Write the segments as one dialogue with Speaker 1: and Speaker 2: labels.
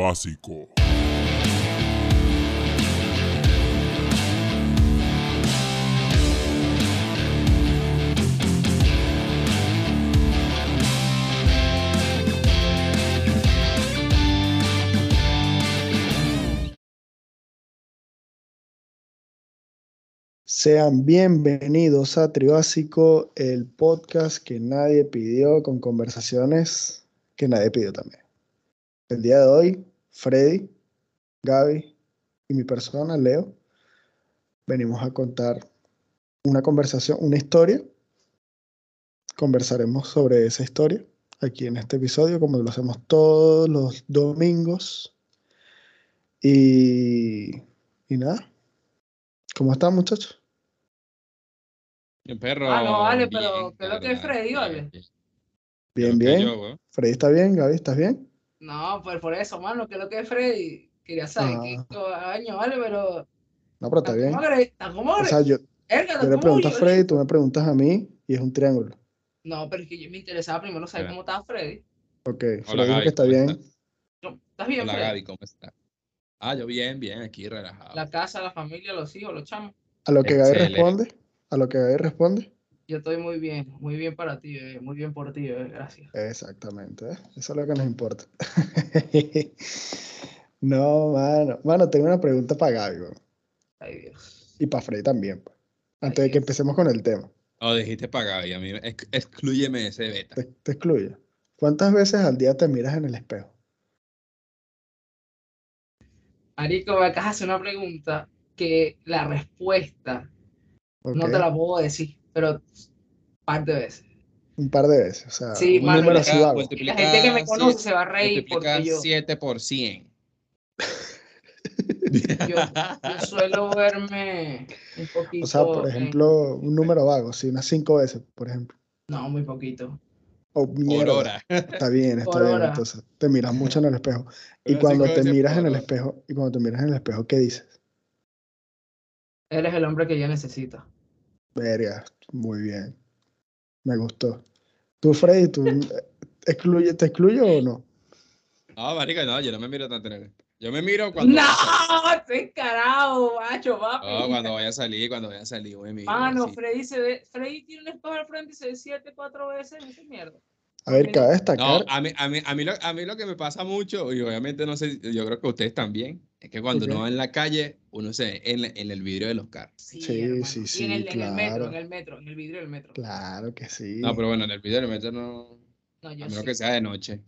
Speaker 1: básico.
Speaker 2: Sean bienvenidos a Tribásico, el podcast que nadie pidió con conversaciones que nadie pidió también. El día de hoy, Freddy, Gaby y mi persona, Leo, venimos a contar una conversación, una historia. Conversaremos sobre esa historia aquí en este episodio, como lo hacemos todos los domingos. Y, y nada, ¿cómo están muchachos?
Speaker 3: El perro.
Speaker 4: Ah, no, vale,
Speaker 3: bien,
Speaker 4: pero ¿qué es lo que es Freddy, vale?
Speaker 2: Bien, bien.
Speaker 3: yo.
Speaker 2: Freddy está bien, Gaby, ¿estás bien?
Speaker 4: No, pues por eso, mano, ¿qué es lo que es Freddy? Quería saber
Speaker 2: Ah.
Speaker 4: qué año, vale, pero.
Speaker 2: No, pero está bien.
Speaker 4: ¿Cómo agre- ah, ¿Cómo
Speaker 2: O sea, yo,
Speaker 4: Erga,
Speaker 2: yo le
Speaker 4: ¿cómo
Speaker 2: pregunto a Freddy, tú me preguntas a mí y es un triángulo.
Speaker 4: No, pero es que yo me interesaba primero saber cómo estaba Freddy.
Speaker 2: Ok,
Speaker 3: Hola,
Speaker 2: Freddy dijo
Speaker 3: Gaby,
Speaker 2: que está
Speaker 3: ¿cómo
Speaker 2: bien.
Speaker 3: estás?
Speaker 4: No, ¿Estás bien,
Speaker 3: Hola
Speaker 4: Freddy?
Speaker 3: Gaby, ¿cómo estás? Ah, yo bien, bien, aquí relajado.
Speaker 4: La casa, la familia, los hijos, los chamos.
Speaker 2: A lo que Gaby responde, a lo que Gaby responde.
Speaker 4: Yo estoy muy bien, muy bien para ti, bebé, muy bien por ti, bebé, gracias.
Speaker 2: Exactamente, ¿eh? eso es lo que nos importa. No, mano. Mano, tengo una pregunta para Gaby, weón.
Speaker 4: Ay, Dios.
Speaker 2: Y para Freddy también, pues. Antes de que
Speaker 4: Dios.
Speaker 2: empecemos con el tema.
Speaker 3: Oh, dijiste para Gaby, a mí ex- exclúyeme ese beta.
Speaker 2: Te, te excluyo. ¿Cuántas veces al día te miras en el espejo?
Speaker 4: Marico, me acabas de hacer una pregunta que la respuesta no te la puedo decir, pero par de veces.
Speaker 2: Un par de veces. O sea,
Speaker 4: Sí,
Speaker 2: un
Speaker 4: mano,
Speaker 2: número
Speaker 4: la-
Speaker 2: así vago.
Speaker 4: la gente que me conoce
Speaker 3: siete-
Speaker 4: se va a reír porque yo,
Speaker 3: 7 por 100.
Speaker 4: yo, yo suelo verme un poquito.
Speaker 2: O sea, por
Speaker 4: en-
Speaker 2: ejemplo, un número vago, sí, unas cinco veces, por ejemplo.
Speaker 4: no, muy poquito.
Speaker 2: Oh, mierda.
Speaker 3: hora.
Speaker 2: Está bien, está
Speaker 4: Por
Speaker 2: bien.
Speaker 4: hora.
Speaker 2: Entonces, te miras mucho en el espejo. Y cuando te miras en el espejo, y cuando te miras en el espejo, ¿qué dices?
Speaker 4: Eres el hombre que yo necesito.
Speaker 2: Verga, muy bien. Me gustó. Tú, Freddy, ¿tú excluye, te excluyo o no?
Speaker 3: No, marica, no, yo no me miro tanto en el Yo me miro cuando.
Speaker 4: ¡No! ¡Estoy carajo, macho, papi!
Speaker 3: No, cuando vaya a salir, cuando vaya a salir, voy a mirar.
Speaker 4: Mano,
Speaker 3: sí.
Speaker 4: Freddy se ve. Freddy tiene un espejo al frente y se ve siete, cuatro veces esa mierda.
Speaker 2: A ver, cabe
Speaker 3: No,
Speaker 2: destacar.
Speaker 3: a mí, a, mí, a, mí lo, a mí lo que me pasa mucho, y obviamente no sé, yo creo que ustedes también, es que cuando
Speaker 2: Ok.
Speaker 3: uno va en la calle, uno se ve en, en el vidrio de los carros.
Speaker 4: Sí,
Speaker 2: Sí,
Speaker 4: hermano.
Speaker 2: sí,
Speaker 4: Y
Speaker 2: sí,
Speaker 4: en el, en el metro, en el metro, en el vidrio del metro.
Speaker 2: Claro que sí.
Speaker 3: No, pero bueno, en el vidrio del metro no,
Speaker 4: No,
Speaker 3: a
Speaker 4: yo
Speaker 3: menos
Speaker 4: sí.
Speaker 3: que sea de noche.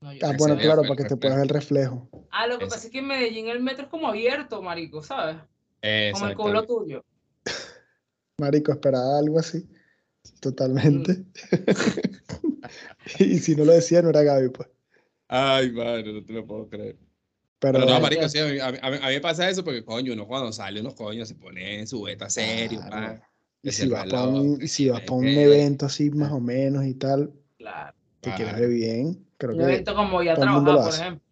Speaker 4: No, yo
Speaker 2: Ah, bueno, claro, para que te puedas ver el reflejo.
Speaker 4: Ah, lo que pasa es que en Medellín el metro es como abierto, marico, ¿sabes? Como el culo
Speaker 3: Exactamente.
Speaker 4: tuyo.
Speaker 2: Marico, esperaba algo así. Totalmente.
Speaker 4: Mm.
Speaker 2: y si no lo decía, no era Gaby, pues.
Speaker 3: Ay, madre, no te lo puedo creer.
Speaker 2: Pero,
Speaker 3: Pero no, marico, sí, a mí, a mí- a me pasa eso porque, coño, uno cuando sale, unos coños se pone su beta serio,
Speaker 2: claro.
Speaker 3: pa.
Speaker 2: Y si vas para un, y si vas
Speaker 3: no
Speaker 2: pa' un evento así más o menos y tal,
Speaker 4: Claro.
Speaker 2: te quieres
Speaker 3: Claro.
Speaker 2: ver bien. Creo
Speaker 4: Un
Speaker 2: que,
Speaker 4: evento como ya trabajar, por ejemplo.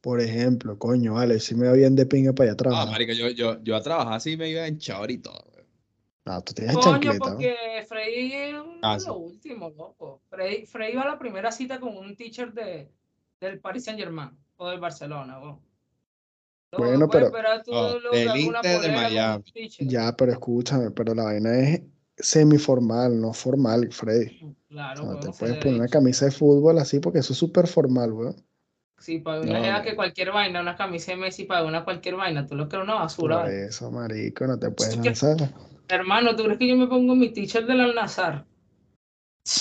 Speaker 2: por ejemplo, coño, vale, si me va bien de pinga para allá a
Speaker 3: Ah,
Speaker 2: trabajar.
Speaker 3: marico, yo, yo, yo a trabajar así me iba en short y todo.
Speaker 2: No, tú tienes
Speaker 4: Coño,
Speaker 2: chancleta, ¿no?
Speaker 4: porque Freddy es
Speaker 3: Ah,
Speaker 4: lo
Speaker 3: sí.
Speaker 4: último, loco. Freddy, Freddy va a la primera cita con un teacher de, del Paris Saint Germain o del Barcelona, weón. Lo
Speaker 2: Bueno,
Speaker 4: que
Speaker 2: pero-
Speaker 4: tú
Speaker 3: No, del
Speaker 4: alguna
Speaker 3: Inter de Miami.
Speaker 2: Ya, pero escúchame, pero la vaina es semiformal, no formal, Freddy.
Speaker 4: Claro,
Speaker 2: O sea, no te puedes poner una camisa de fútbol así porque eso es súper formal, weón.
Speaker 4: Sí, para
Speaker 3: No,
Speaker 4: una
Speaker 3: no.
Speaker 4: que cualquier vaina, una camisa de Messi para una cualquier vaina, tú lo crees una basura.
Speaker 2: Por eso, marico, no te puedes
Speaker 4: que-
Speaker 2: lanzar.
Speaker 4: Hermano, ¿tú crees que yo me pongo mi teacher del Al-Nazar?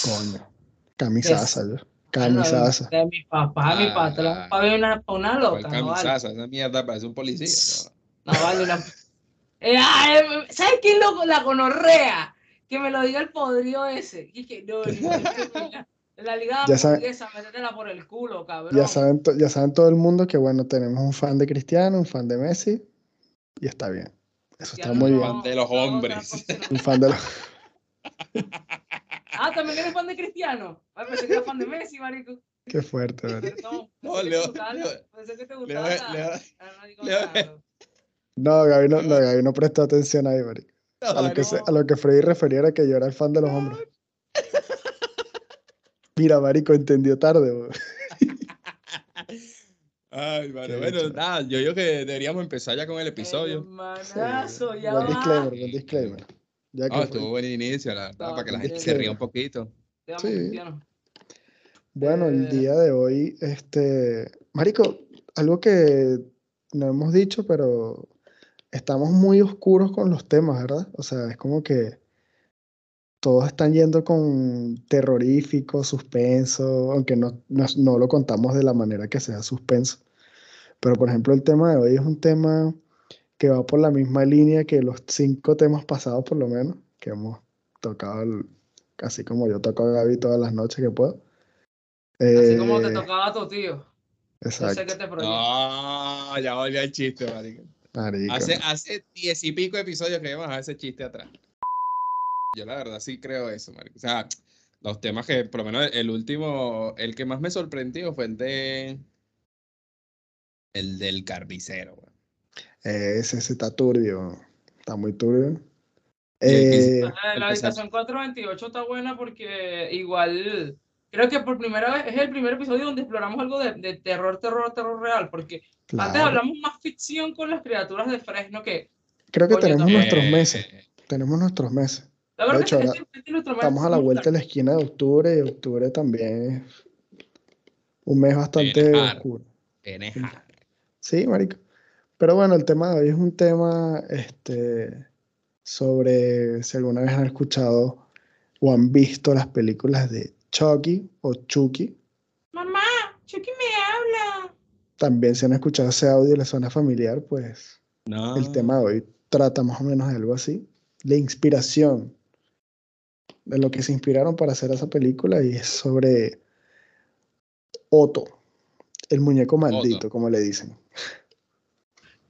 Speaker 2: Coño. Camisaza, yo. Camisaza.
Speaker 4: De mi papá, mi
Speaker 3: Ah,
Speaker 4: patrón,
Speaker 3: ah.
Speaker 4: para ver una, pa' una
Speaker 3: Con
Speaker 4: loca, ¿no vale?
Speaker 3: camisaza, esa mierda parece un policía. ¿no?
Speaker 4: No vale una. Eh, ah, eh, ¿Sabes quién loco? La gonorrea. Que me lo diga el podrido ese. Y que no, la, la liga
Speaker 2: Ya
Speaker 4: métetela por el culo, cabrón.
Speaker 2: Ya saben, ya saben todo el mundo que, bueno, tenemos un fan de Cristiano, un fan de Messi, y está bien. Eso está muy bien.
Speaker 3: Fan de los hombres.
Speaker 2: Un fan de los...
Speaker 4: Ah, también eres fan de Cristiano. Ay, pensé que eras fan de Messi, marico.
Speaker 2: Qué fuerte, ¿verdad?
Speaker 4: No,
Speaker 3: No,
Speaker 4: pensé que te
Speaker 3: Leo-
Speaker 4: pensé que te gustaba Ah, no bro.
Speaker 2: Gaby no, no, Gaby no prestó atención ahí, marico. A lo,
Speaker 3: No,
Speaker 2: que se- a lo que Freddy refería era que yo era el fan de los hombres. Mira, marico, entendió tarde, weón.
Speaker 3: Ay, mano,
Speaker 2: Qué
Speaker 3: bueno, nada, yo digo que deberíamos empezar ya con el episodio.
Speaker 4: Hermanazo,
Speaker 2: Sí,
Speaker 4: ya
Speaker 2: buen
Speaker 4: va.
Speaker 2: disclaimer, buen disclaimer. Ya que
Speaker 3: Ah, estuvo buen inicio, la
Speaker 4: Está
Speaker 3: para que la gente se ría un poquito.
Speaker 4: Te amo,
Speaker 2: Sí. Bueno, el
Speaker 4: Eh,
Speaker 2: día de hoy, este, Marico, algo que no hemos dicho, pero estamos muy oscuros con los temas, ¿verdad? O sea, es como que todos están yendo con terrorífico, suspenso, aunque no, no, no lo contamos de la manera que sea suspenso. Pero, por ejemplo, el tema de hoy es un tema que va por la misma línea que los cinco temas pasados, por lo menos, que hemos tocado, el- así como yo toco a Gaby todas las noches que puedo.
Speaker 4: Así como te
Speaker 2: Eh,
Speaker 4: tocaba a tu tío. Yo sé que
Speaker 2: Exacto.
Speaker 4: te.
Speaker 3: No, ya volvió el chiste, marico.
Speaker 2: Marico,
Speaker 3: Hace, hace diez y pico episodios que llevamos a ese chiste atrás. Yo la verdad sí creo eso, marico. O sea, los temas que, por lo menos el último, el que más me sorprendió fue el de... El del carnicero, güey.
Speaker 2: Ese, ese está turbio. Está muy turbio. Eh,
Speaker 4: La, la habitación 428 está buena porque igual creo que por primera vez es el primer episodio donde exploramos algo de, de terror, terror, terror real, porque antes hablamos más ficción con las criaturas de Fresno que
Speaker 2: Creo que tenemos
Speaker 4: también.
Speaker 2: nuestros
Speaker 3: Eh,
Speaker 2: meses. Tenemos nuestros meses.
Speaker 4: la verdad
Speaker 2: De hecho,
Speaker 4: es que
Speaker 2: ahora
Speaker 4: este- este es nuestro mes
Speaker 2: Estamos a la vuelta de la esquina de octubre y octubre también es un mes bastante oscuro. Sí, marico. Pero bueno, el tema de hoy es un tema este, sobre si alguna vez han escuchado o han visto las películas de Chucky o Chucky.
Speaker 4: Mamá, Chucky me habla.
Speaker 2: También si han escuchado ese audio y les suena familiar, pues
Speaker 3: No.
Speaker 2: el tema de hoy trata más o menos de algo así. La inspiración, de lo que se inspiraron para hacer esa película y es sobre Otto, el muñeco maldito, como le dicen.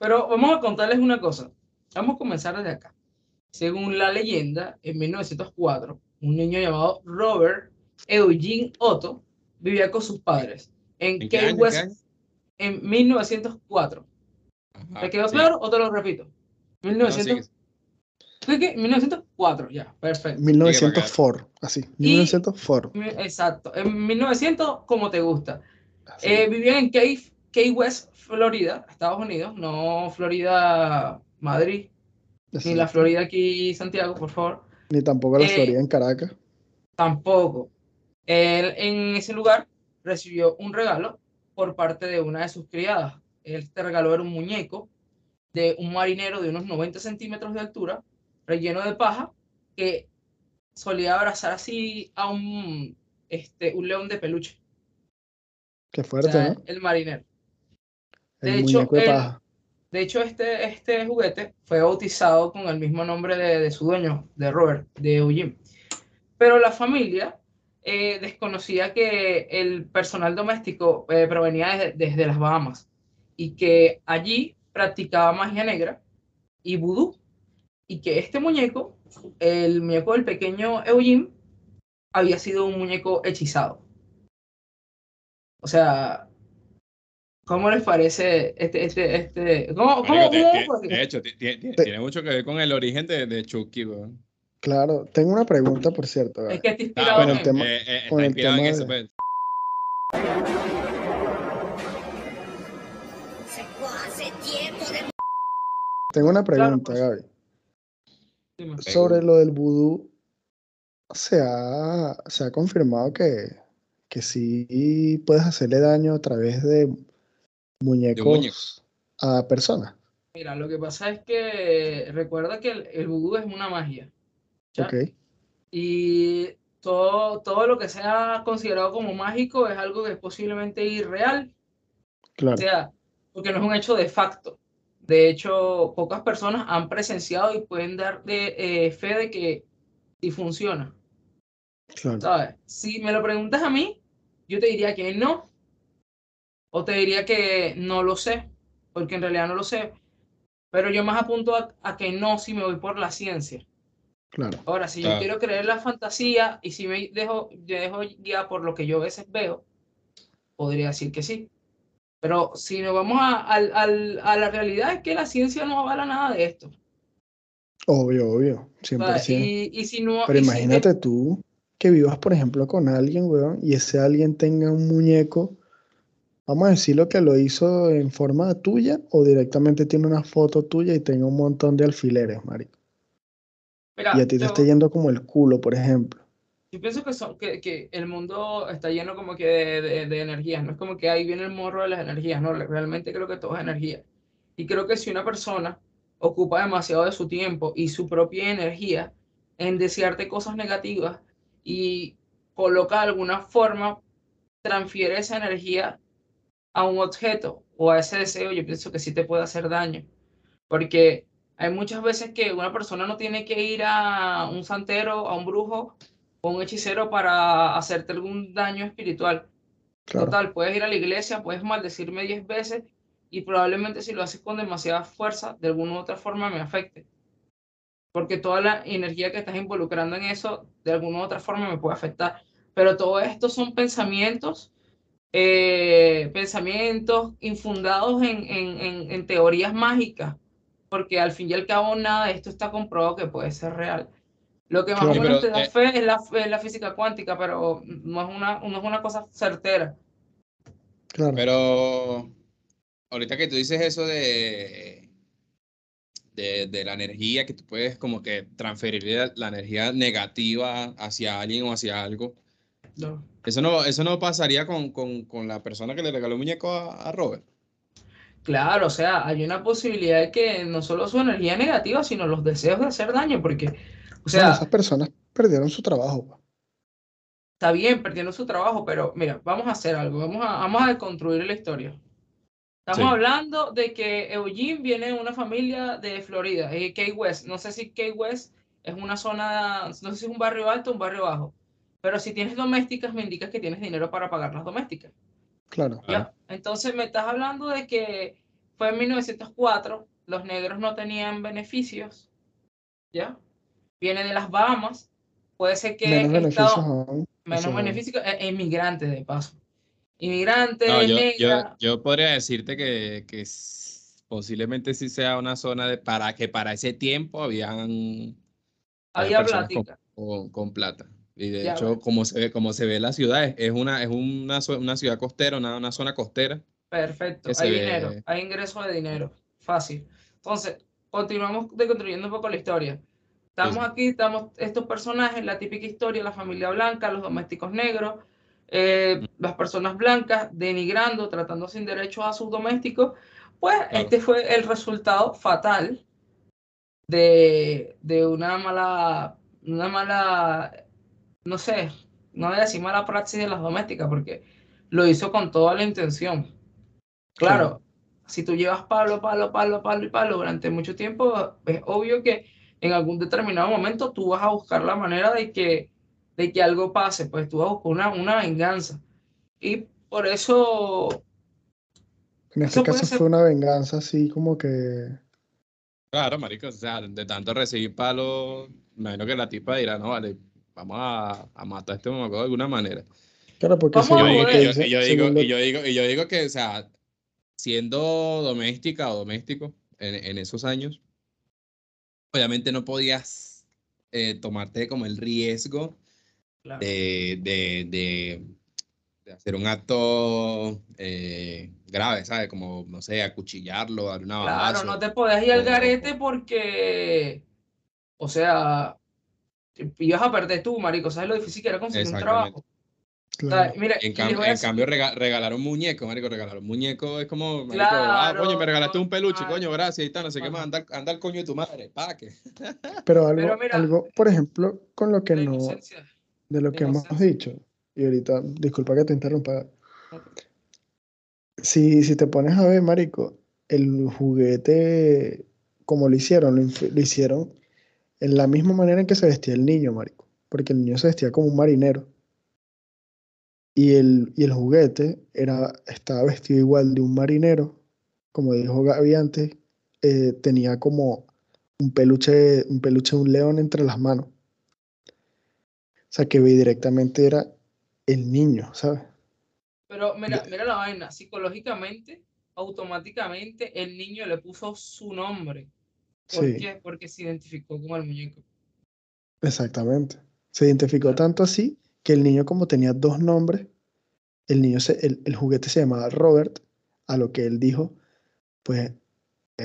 Speaker 4: Pero vamos a contarles una cosa. Vamos a comenzar desde acá. Según la leyenda, en 1904, un niño llamado Robert Eugene Otto vivía con sus padres en
Speaker 3: ¿En
Speaker 4: Key West en 1904.
Speaker 3: Ajá,
Speaker 4: ¿Te quedó
Speaker 3: sí.
Speaker 4: claro o te lo repito?
Speaker 3: No,
Speaker 4: 1900,
Speaker 3: sigue.
Speaker 4: ¿Qué, qué? 1904, ya, perfecto.
Speaker 2: 1904, así, 1904.
Speaker 4: Mi- Exacto, en 1900, como te gusta. Eh, vivían en Key, Key West, Florida, Estados Unidos, no Florida, Madrid, ni la Florida aquí, Santiago, por favor.
Speaker 2: Ni tampoco la
Speaker 4: eh,
Speaker 2: Florida en Caracas.
Speaker 4: Tampoco. Él en ese lugar recibió un regalo por parte de una de sus criadas. Este regalo era un muñeco de un marinero de unos 90 centímetros de altura, relleno de paja, que solía abrazar así a un, este, un león de peluche.
Speaker 2: Qué
Speaker 4: O
Speaker 2: fuerte,
Speaker 4: sea,
Speaker 2: ¿no?
Speaker 4: el marinero.
Speaker 2: El
Speaker 4: de hecho, el-. De hecho, este, este juguete fue bautizado con el mismo nombre de, de su dueño, de Robert, de Eugene. Pero la familia eh, desconocía que el personal doméstico eh, provenía desde, desde las Bahamas y que allí practicaba magia negra y vudú. Y que este muñeco, el muñeco del pequeño Eugene, había sido un muñeco hechizado. O sea, ¿cómo les parece este, este, este? ¿Cómo, cómo,
Speaker 3: de-
Speaker 4: cómo-
Speaker 3: hecho,
Speaker 2: Te-
Speaker 3: tiene mucho que ver con el origen de, de Chucky, weón.
Speaker 2: Claro, tengo una pregunta, por cierto.
Speaker 4: Es
Speaker 2: Gaby.
Speaker 4: que está
Speaker 3: Ah,
Speaker 4: inspirado
Speaker 2: bueno,
Speaker 4: en-
Speaker 2: el tema-
Speaker 3: eh, eh,
Speaker 2: con el
Speaker 3: inspirado en
Speaker 2: tema
Speaker 3: eso,
Speaker 2: de-
Speaker 3: pues.
Speaker 1: Se fue hace tiempo de
Speaker 2: Tengo una
Speaker 4: Claro,
Speaker 2: pregunta,
Speaker 4: pues.
Speaker 2: Gaby. Sobre lo del vudú, se ha, se ha confirmado que, que sí puedes hacerle daño a través de muñecos
Speaker 3: muñeco.
Speaker 2: a personas.
Speaker 4: Mira, lo que pasa es que recuerda que el, el vudú es una magia. ¿ya?
Speaker 2: Ok,
Speaker 4: Y todo, todo lo que sea considerado como mágico es algo que es posiblemente irreal. O
Speaker 2: claro,
Speaker 4: sea, porque no es un hecho de facto. De hecho, pocas personas han presenciado y pueden dar de, eh, fe de que sí funciona.
Speaker 2: claro.
Speaker 4: ¿Sabes? Si me lo preguntas a mí, yo te diría que no. O te diría que no lo sé, porque en realidad no lo sé. Pero yo más apunto a, a que no si me voy por la ciencia.
Speaker 2: claro.
Speaker 4: Ahora, si yo quiero creer la fantasía y si me dejo, yo dejo guiar por lo que yo a veces veo, podría decir que sí. Pero si nos vamos a, al- al- a la realidad es que la ciencia no avala nada de esto.
Speaker 2: Obvio, obvio,
Speaker 4: ¿sabes?
Speaker 2: 100%.
Speaker 4: Y, y si no...
Speaker 2: Pero
Speaker 4: y si-
Speaker 2: imagínate tú que vivas, por ejemplo, con alguien, weón, y ese alguien tenga un muñeco Vamos a decirlo que lo hizo en forma tuya o directamente tiene una foto tuya y tenga un montón de alfileres, marico.
Speaker 4: Mira,
Speaker 2: Y a ti te
Speaker 4: yo-
Speaker 2: está yendo como el culo, por ejemplo.
Speaker 4: Yo pienso que, son, que, que el mundo está lleno como que de, de, de energías, no es como que ahí viene el morro de las energías, no, realmente creo que todo es energía. Y creo que si una persona ocupa demasiado de su tiempo y su propia energía en desearte cosas negativas y coloca de alguna forma, transfiere esa energía a un objeto o a ese deseo, yo pienso que sí te puede hacer daño. Porque hay muchas veces que una persona no tiene que ir a un santero, a un brujo o un hechicero para hacerte algún daño espiritual.
Speaker 2: Claro.
Speaker 4: Total, puedes ir a la iglesia, puedes maldecirme 10 veces y probablemente si lo haces con demasiada fuerza, de alguna u otra forma me afecte. Porque toda la energía que estás involucrando en eso, de alguna u otra forma me puede afectar. Pero todo esto son pensamientos, eh, pensamientos infundados en, en, en, en teorías mágicas, porque al fin y al cabo nada de esto está comprobado que puede ser real. Lo que más
Speaker 2: Claro.
Speaker 4: o menos
Speaker 3: Pero,
Speaker 4: te da
Speaker 3: eh,
Speaker 4: fe es la, es la física cuántica, pero no es una, no es una cosa certera.
Speaker 2: Claro.
Speaker 3: Pero ahorita que tú dices eso de, de, de la energía, que tú puedes como que transferir la, la energía negativa hacia alguien o hacia algo,
Speaker 4: No.
Speaker 3: Eso no, eso no pasaría con, con, con la persona que le regaló el muñeco a, a Robert.
Speaker 4: Claro, o sea, hay una posibilidad de que no solo su energía negativa, sino los deseos de hacer daño, porque, o
Speaker 2: Bueno,
Speaker 4: sea,
Speaker 2: esas personas perdieron su trabajo. pa.
Speaker 4: está bien perdiendo su trabajo, pero mira, vamos a hacer algo, vamos a, vamos a deconstruir la historia. Estamos
Speaker 3: Sí.
Speaker 4: hablando de que Eugene viene de una familia de Florida, eh, Key West. No sé si Key West es una zona, no sé si es un barrio alto o un barrio bajo, pero si tienes domésticas, me indicas que tienes dinero para pagar las domésticas.
Speaker 2: Claro.
Speaker 4: ¿ya? Entonces me estás hablando de que fue en 1904, los negros no tenían beneficios, ¿ya? Viene de las Bahamas, puede ser que
Speaker 2: Menos beneficios aún.
Speaker 4: menos beneficios, eh, inmigrantes de paso. Inmigrantes,
Speaker 3: No, yo, yo,
Speaker 4: negra,
Speaker 3: yo podría decirte que, que posiblemente sí sea una zona de para que para ese tiempo habían
Speaker 4: había
Speaker 3: con,
Speaker 4: plática.
Speaker 3: con- con plata. Y de
Speaker 4: Ya,
Speaker 3: hecho,
Speaker 4: bueno.
Speaker 3: como se ve, como se ve la ciudad, es, es una, es una, una ciudad costera, una, una zona costera.
Speaker 4: Perfecto, hay
Speaker 3: ve-
Speaker 4: dinero, hay ingresos de dinero, fácil. Entonces, continuamos deconstruyendo un poco la historia. Estamos
Speaker 3: Sí.
Speaker 4: aquí, estamos estos personajes, la típica historia, la familia blanca, los domésticos negros, eh, las personas blancas denigrando, tratando sin derechos a sus domésticos. Pues este fue el resultado fatal de, de una mala, una mala, no sé, no voy a decir mala praxis de las domésticas, porque lo hizo con toda la intención. Claro, si tú llevas palo, palo, palo, palo y palo durante mucho tiempo, es obvio que en algún determinado momento tú vas a buscar la manera de que, de que algo pase, pues tú vas a buscar una, una venganza. Y por eso,
Speaker 2: En este
Speaker 4: Eso
Speaker 2: caso
Speaker 4: ser-
Speaker 2: fue una venganza así como que.
Speaker 3: Claro, marico, o sea, de tanto recibir palos, me imagino que la tipa dirá, no, vale, vamos a, a matar a este mamaco de alguna manera.
Speaker 2: Claro, porque
Speaker 4: Vamos
Speaker 3: Yo digo, yo, yo digo, y yo digo, y yo digo que, o sea, siendo doméstica o doméstico en, en esos años, obviamente no podías eh, tomarte como el riesgo
Speaker 4: claro,
Speaker 3: de, de, de, de hacer un acto eh, grave, ¿sabes? Como, no sé, acuchillarlo, darle una
Speaker 4: claro,
Speaker 3: balazo.
Speaker 4: no te podés ir al garete porque, o sea, ibas a perder tú, marico, ¿sabes lo difícil que era conseguir un trabajo? O
Speaker 2: claro.
Speaker 4: sea, mira,
Speaker 3: En, cam- cambio, rega- regalar un muñeco, marico, regalar un muñeco es como, marico, ah, coño, me regalaste un peluche,
Speaker 4: claro.
Speaker 3: coño, gracias, y tal, no sé qué más, anda, anda al coño de tu madre, pa' que.
Speaker 2: Pero algo,
Speaker 4: Pero mira,
Speaker 2: algo, por ejemplo, con lo que no, de lo que hemos dicho, y ahorita, disculpa que te interrumpa. Si, si te pones a ver, marico, el juguete, como lo hicieron, lo hicieron en la misma manera en que se vestía el niño, marico. Porque el niño se vestía como un marinero. Y el, y el juguete era, estaba vestido igual de un marinero, como dijo Gaby antes, eh, tenía como un peluche, un peluche de un león entre las manos. O sea, que vi directamente era el niño, ¿sabes?
Speaker 4: Pero mira, mira la vaina, psicológicamente, automáticamente el niño le puso su nombre. ¿Por
Speaker 2: Sí,
Speaker 4: qué? Porque se identificó con el muñeco.
Speaker 2: exactamente. Se identificó
Speaker 4: Claro.
Speaker 2: tanto así que el niño como tenía dos nombres, el niño, se, el, el juguete se llamaba Robert, a lo que él dijo, pues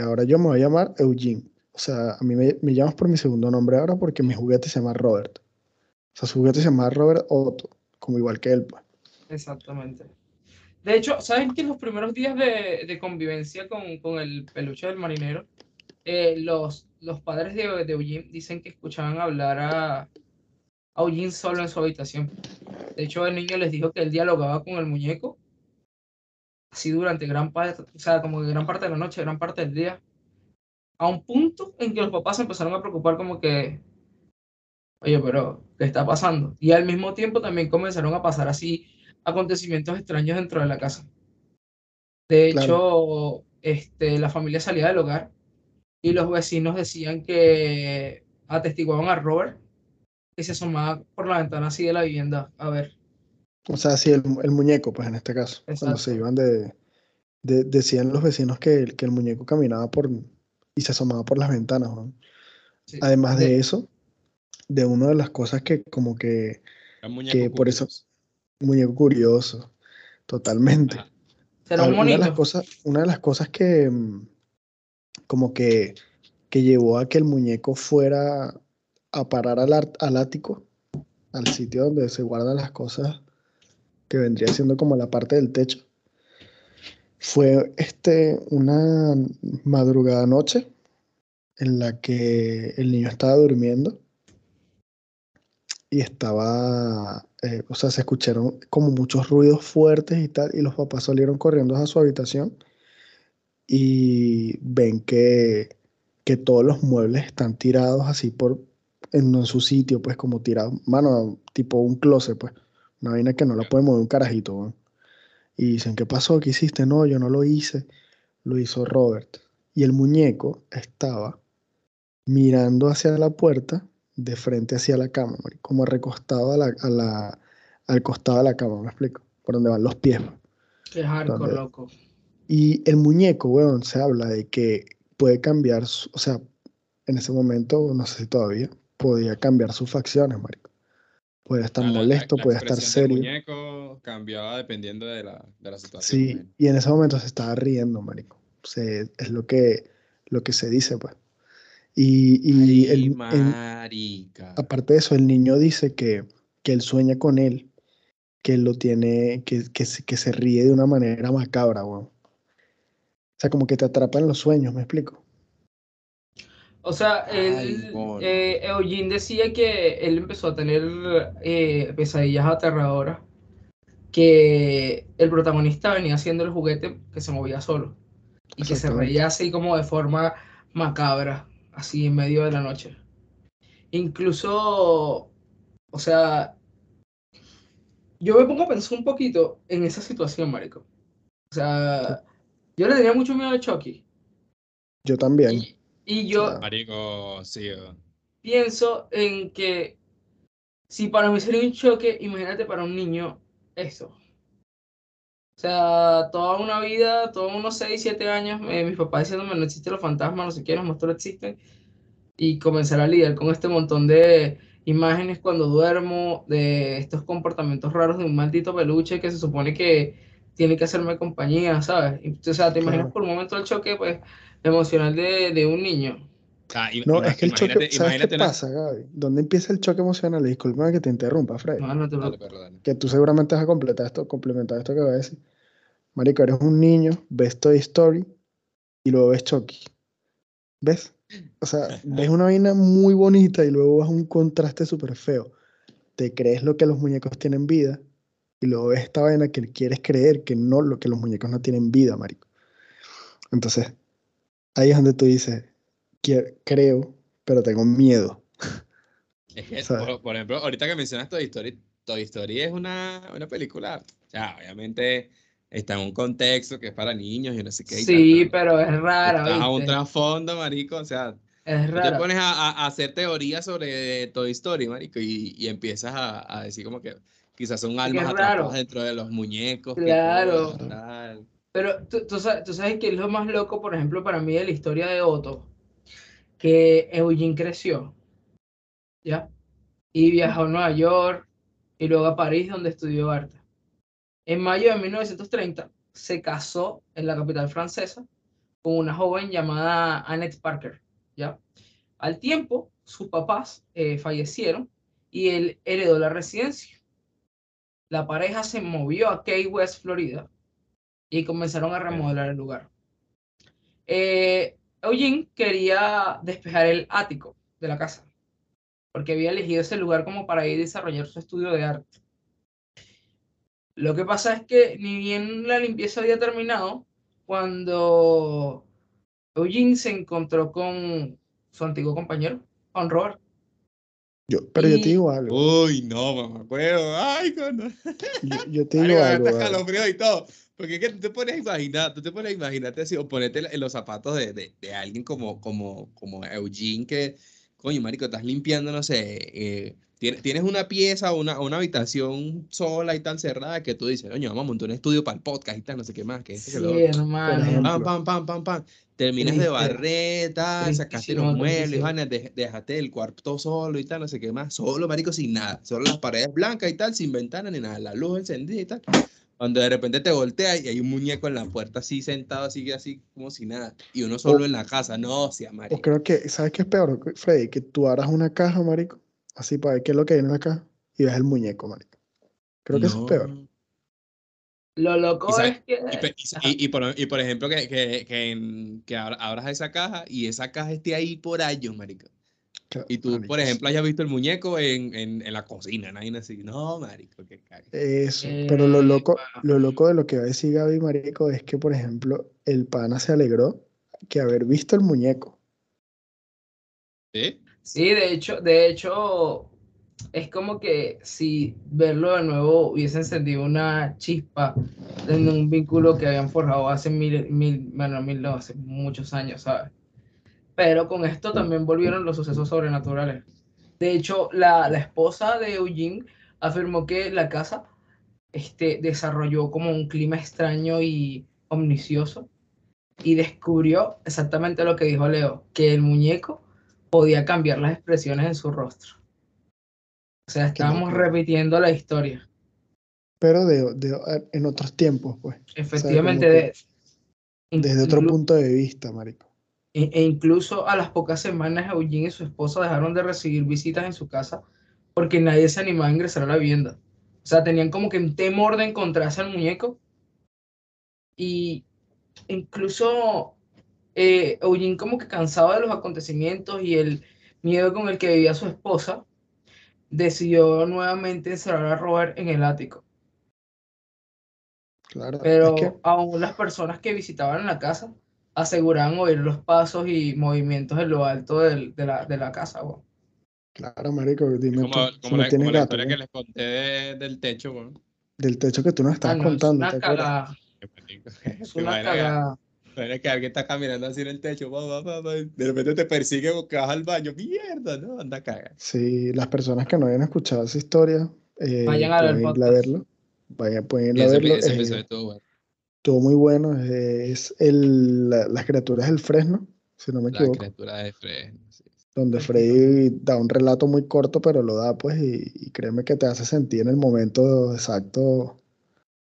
Speaker 2: ahora yo me voy a llamar Eugene. O sea, a mí me, me llamas por mi segundo nombre ahora porque mi juguete se llama Robert. O sea, su juguete se llama Robert Otto, como igual que él, pues.
Speaker 4: Exactamente. De hecho, ¿saben que en los primeros días de, de convivencia con, con el peluche del marinero, eh, los, los padres de, de Eugene dicen que escuchaban hablar a, a Eugene solo en su habitación. De hecho, el niño les dijo que él dialogaba con el muñeco así durante gran parte, o sea, como que gran parte de la noche, gran parte del día, a un punto en que los papás se empezaron a preocupar como que, oye, pero, ¿qué está pasando? Y al mismo tiempo también comenzaron a pasar así acontecimientos extraños dentro de la casa. De hecho,
Speaker 2: Claro.
Speaker 4: este, la familia salía del hogar y los vecinos decían que atestiguaban a Robert que se asomaba por la ventana así de la vivienda a ver.
Speaker 2: O sea, sí, el, el muñeco, pues en este caso. Cuando se iban de, de- decían los vecinos que, el- que el muñeco caminaba por y se asomaba por las ventanas, ¿no?
Speaker 4: Sí.
Speaker 2: Además de
Speaker 4: De-
Speaker 2: eso, de una de las cosas que como que
Speaker 3: muñeco
Speaker 2: que por eso-
Speaker 3: curioso.
Speaker 2: muñeco curioso, totalmente.
Speaker 3: Ajá.
Speaker 4: Será un
Speaker 2: una de las cosas, una de las cosas que mm, como que, que llevó a que el muñeco fuera a parar al, al ático, al sitio donde se guardan las cosas, que vendría siendo como la parte del techo, fue este, una madrugada noche en la que el niño estaba durmiendo y estaba, eh, o sea, se escucharon como muchos ruidos fuertes y tal, y los papás salieron corriendo a su habitación y ven que, que todos los muebles están tirados así por, en, en su sitio, pues como tirados, mano, tipo un closet, pues, una vaina que no la puede mover un carajito. Y dicen, ¿qué pasó? ¿Qué hiciste? No, yo no lo hice, lo hizo Robert. Y el muñeco estaba mirando hacia la puerta, de frente hacia la cama, como recostado a la, a la, al costado de la cama, ¿me explico? Por donde van los pies. pues.
Speaker 4: Qué hardcore,
Speaker 2: ¿Dónde?
Speaker 4: loco.
Speaker 2: Y el muñeco, weón, se habla de que puede cambiar, su- o sea, en ese momento, no sé si todavía, podía cambiar sus facciones, marico. Puede estar
Speaker 3: la- la-
Speaker 2: molesto,
Speaker 3: la
Speaker 2: puede estar serio.
Speaker 3: muñeco cambiaba dependiendo de la, de la situación.
Speaker 2: Sí, y en ese momento se estaba riendo, marico. Se- es lo que, lo que se dice, pues. Y, y
Speaker 3: Ay,
Speaker 2: el, el-
Speaker 3: marica.
Speaker 2: aparte de eso, el niño dice que, que él sueña con él, que él lo tiene, que, que, que se ríe de una manera macabra, weón. O sea, como que te atrapa en los sueños, ¿me explico?
Speaker 4: O sea,
Speaker 3: Ay,
Speaker 4: él,
Speaker 3: bono.
Speaker 4: eh, Eugene decía que él empezó a tener eh, pesadillas aterradoras, que el protagonista venía siendo el juguete que se movía solo y que se reía así como de forma macabra, así en medio de la noche. Incluso, o sea, yo me pongo a pensar un poquito en esa situación, marico. O sea, yo le tenía mucho miedo a Chucky.
Speaker 2: Yo también.
Speaker 4: Y, y yo,
Speaker 3: Marico, sí.
Speaker 4: pienso en que si para mí sería un choque, imagínate para un niño eso. O sea, toda una vida, todos unos 6, 7 años, eh, mis papás diciéndome no existen los fantasmas, no sé qué, los monstruos existen, y comenzar a lidiar con este montón de imágenes cuando duermo, de estos comportamientos raros de un maldito peluche que se supone que tiene que hacerme compañía, ¿sabes? Y, O sea, te imaginas
Speaker 2: Claro.
Speaker 4: por un momento el choque pues, emocional de, de un niño.
Speaker 3: Ah, im-
Speaker 2: No, es que el choque,
Speaker 3: imagínate-
Speaker 2: ¿sabes qué
Speaker 3: una-
Speaker 2: pasa, Gaby? ¿Dónde empieza el choque emocional? Y Discúlpame que te interrumpa, Fred.
Speaker 4: No, no te
Speaker 3: Dale, perro, dale.
Speaker 2: que tú seguramente vas a completar esto, complementar esto que voy a decir. Marico, eres un niño, ves Toy Story y luego ves Chucky. ¿Ves? O sea, ves una vaina muy bonita y luego vas a un contraste súper feo. Te crees lo que los muñecos tienen vida y luego ves esta vaina que quieres creer que no, lo que los muñecos no tienen vida, marico. Entonces, ahí es donde tú dices, "Quie- creo, pero tengo miedo.
Speaker 3: Es que, por, por ejemplo, ahorita que mencionas Toy Story, Toy Story es una, una película, o sea, obviamente está en un contexto que es para niños y no sé qué. tal,
Speaker 4: Sí,
Speaker 3: pero
Speaker 4: pero es rara,
Speaker 3: está a un trasfondo, marico, o sea,
Speaker 4: Es
Speaker 3: tú te pones a, a- a hacer teorías sobre Toy Story, marico, y, y empiezas a, a decir como que quizás son almas atrapadas dentro de los muñecos.
Speaker 4: Claro. Pero tú, tú sabes, tú sabes que es lo más loco, por ejemplo, para mí de la historia de Otto, que Eugene creció, ¿ya? Y viajó a Nueva York y luego a París, donde estudió arte. En mayo de 1930 se casó en la capital francesa con una joven llamada Annette Parker. ¿ya? Al tiempo, sus papás eh, fallecieron y él heredó la residencia. La pareja se movió a Key West, Florida, y comenzaron a remodelar el lugar. Eh, Eugene quería despejar el ático de la casa, porque había elegido ese lugar como para ir a desarrollar su estudio de arte. Lo que pasa es que ni bien la limpieza había terminado, cuando Eugene se encontró con su antiguo compañero, con Robert.
Speaker 2: Yo, pero yo te digo algo.
Speaker 3: Uy, no, mamá, huevo. Ay, cuando.
Speaker 2: Yo, yo te digo
Speaker 3: me
Speaker 2: algo.
Speaker 3: y todo. Porque es que tú te pones a imaginar, tú te pones a imaginarte así, o ponerte en los zapatos de, de, de alguien como, como, como Eugene, que, coño, marico, estás limpiando, no sé, eh, tienes, tienes una pieza o una, una habitación sola y tan cerrada que tú dices, coño, vamos a montar un estudio para el podcast y tal, no sé qué más, que
Speaker 4: Sí,
Speaker 3: lo
Speaker 4: hermano.
Speaker 3: Pam, pam, pam, pam, pam. Terminas de tal, sacaste los muebles, vainas, dej- dejaste el cuarto solo y tal, no sé qué más. Solo, marico, sin nada. Solo las paredes blancas y tal, sin ventana ni nada. La luz encendida y tal. Cuando de repente te volteas y hay un muñeco en la puerta así sentado, así, así como si nada. Y uno solo
Speaker 2: O-
Speaker 3: en la casa. No, sea
Speaker 2: O
Speaker 3: marico.
Speaker 2: creo que, ¿sabes qué es peor, Freddy? Que tú abras una caja, marico, así para ver qué es lo que hay en la caja y ves el muñeco, marico. Creo que eso es peor.
Speaker 4: Lo loco
Speaker 3: Y
Speaker 4: es que...
Speaker 3: Y, y por, y por ejemplo, que, que, que, en- que abra- abras esa caja y esa caja esté ahí por años, marico.
Speaker 2: Claro,
Speaker 3: Y tú,
Speaker 2: marico,
Speaker 3: por ejemplo, hayas visto el muñeco en, en, en la cocina, nadie así. No, marico, que cague.
Speaker 2: Eso, pero lo loco, lo loco de lo que va a decir Gaby, marico, es que, por ejemplo, el pana se alegró que haber visto el muñeco.
Speaker 3: ¿Sí?
Speaker 4: Sí, de hecho, de hecho, es como que si verlo de nuevo hubiese encendido una chispa en un vínculo que habían forjado hace mil, mil, bueno, mil no, hace muchos años, ¿sabes? Pero con esto también volvieron los sucesos sobrenaturales. De hecho, la, la esposa de Eugene afirmó que la casa este, desarrolló como un clima extraño y omnicioso y descubrió exactamente lo que dijo Leo, que el muñeco podía cambiar las expresiones en su rostro. O sea, estábamos repitiendo la historia.
Speaker 2: Pero de, de- en otros tiempos, pues.
Speaker 4: Efectivamente, de-
Speaker 2: Desde otro punto de vista, marico.
Speaker 4: E, e incluso a las pocas semanas Eugene y su esposa dejaron de recibir visitas en su casa porque nadie se animaba a ingresar a la vivienda. O sea, tenían como que un temor de encontrarse al muñeco. Y incluso eh, Eugene como que cansado de los acontecimientos y el miedo con el que vivía su esposa, decidió nuevamente encerrar a Robert en el ático.
Speaker 2: Claro.
Speaker 4: Pero
Speaker 2: Es que,
Speaker 4: aún las personas que visitaban la casa aseguraban oír los pasos y movimientos en lo alto del- de, la, de la casa. weón.
Speaker 2: claro, marico, dime
Speaker 3: Como,
Speaker 2: tú,
Speaker 3: como la, como la historia que les conté de- del techo.
Speaker 2: Del techo que tú nos
Speaker 4: Ah,
Speaker 2: estabas
Speaker 4: no, es
Speaker 2: contando,
Speaker 4: una es una cagada.
Speaker 3: Imaginas que alguien está caminando así en el techo, va, va, va, va, y de repente te persigue porque vas al baño. Mierda, no, anda a cagar.
Speaker 2: Sí, las personas que no hayan escuchado esa historia, eh,
Speaker 4: Vayan a ver
Speaker 2: ir a verlo. Vayan, pueden ir a
Speaker 3: Ese,
Speaker 2: verlo.
Speaker 3: ese
Speaker 2: eh,
Speaker 3: episodio estuvo bueno.
Speaker 2: estuvo muy bueno. Es el, la- las criaturas del Fresno, si no me
Speaker 3: La
Speaker 2: equivoco.
Speaker 3: criatura de Fresno. sí.
Speaker 2: donde Freddy da un relato muy corto, pero lo da, pues, y, y créeme que te hace sentir en el momento exacto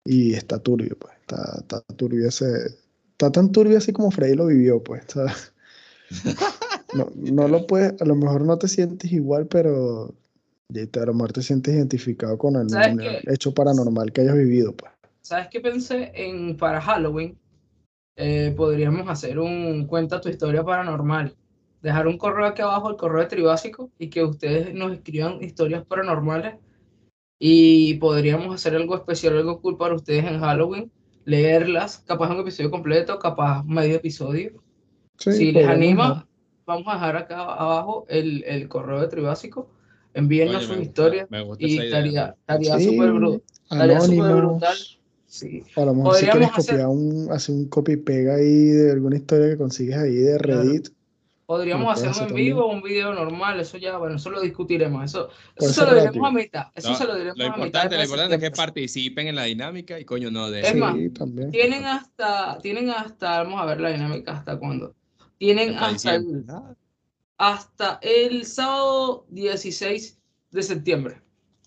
Speaker 2: y está turbio, pues, está, está turbio ese, está tan turbio así como Freddy lo vivió, pues, ¿sabes? No, no lo puedes, a lo mejor no te sientes igual, pero a lo mejor te sientes identificado con el hecho paranormal que hayas vivido, pues.
Speaker 4: ¿Sabes qué pensé? En, para Halloween eh, podríamos hacer un cuenta tu historia paranormal. Dejar un correo aquí abajo, el correo de Tribásico, y que ustedes nos escriban historias paranormales. Y podríamos hacer algo especial, algo cool para ustedes en Halloween. Leerlas, capaz un episodio completo, capaz medio episodio.
Speaker 2: Sí,
Speaker 4: si les anima, vamos a dejar acá abajo el, el correo de Tribásico. Envíennos sus historias y estaría estaría
Speaker 2: Sí,
Speaker 4: súper bru- estaría súper brutal. Sí.
Speaker 2: A lo mejor si quieres
Speaker 4: Podríamos hacer-
Speaker 2: copiar un, hacer un copy y pega ahí de alguna historia que consigues ahí de
Speaker 4: Claro. Podríamos
Speaker 2: Lo
Speaker 4: hacer
Speaker 2: puedes
Speaker 4: un en vivo o un video normal, eso ya, bueno, eso lo discutiremos. Eso,
Speaker 2: Puede
Speaker 4: eso se lo diremos a mitad. Eso
Speaker 3: No,
Speaker 4: se lo diremos
Speaker 3: Lo
Speaker 4: a mitad.
Speaker 3: importante, lo importante es que participen en la dinámica y coño, no de
Speaker 4: Es más,
Speaker 2: Sí, también.
Speaker 4: Tienen hasta, tienen hasta, vamos a ver la dinámica hasta cuándo. Tienen
Speaker 3: hasta
Speaker 4: el, hasta el sábado 16 de septiembre.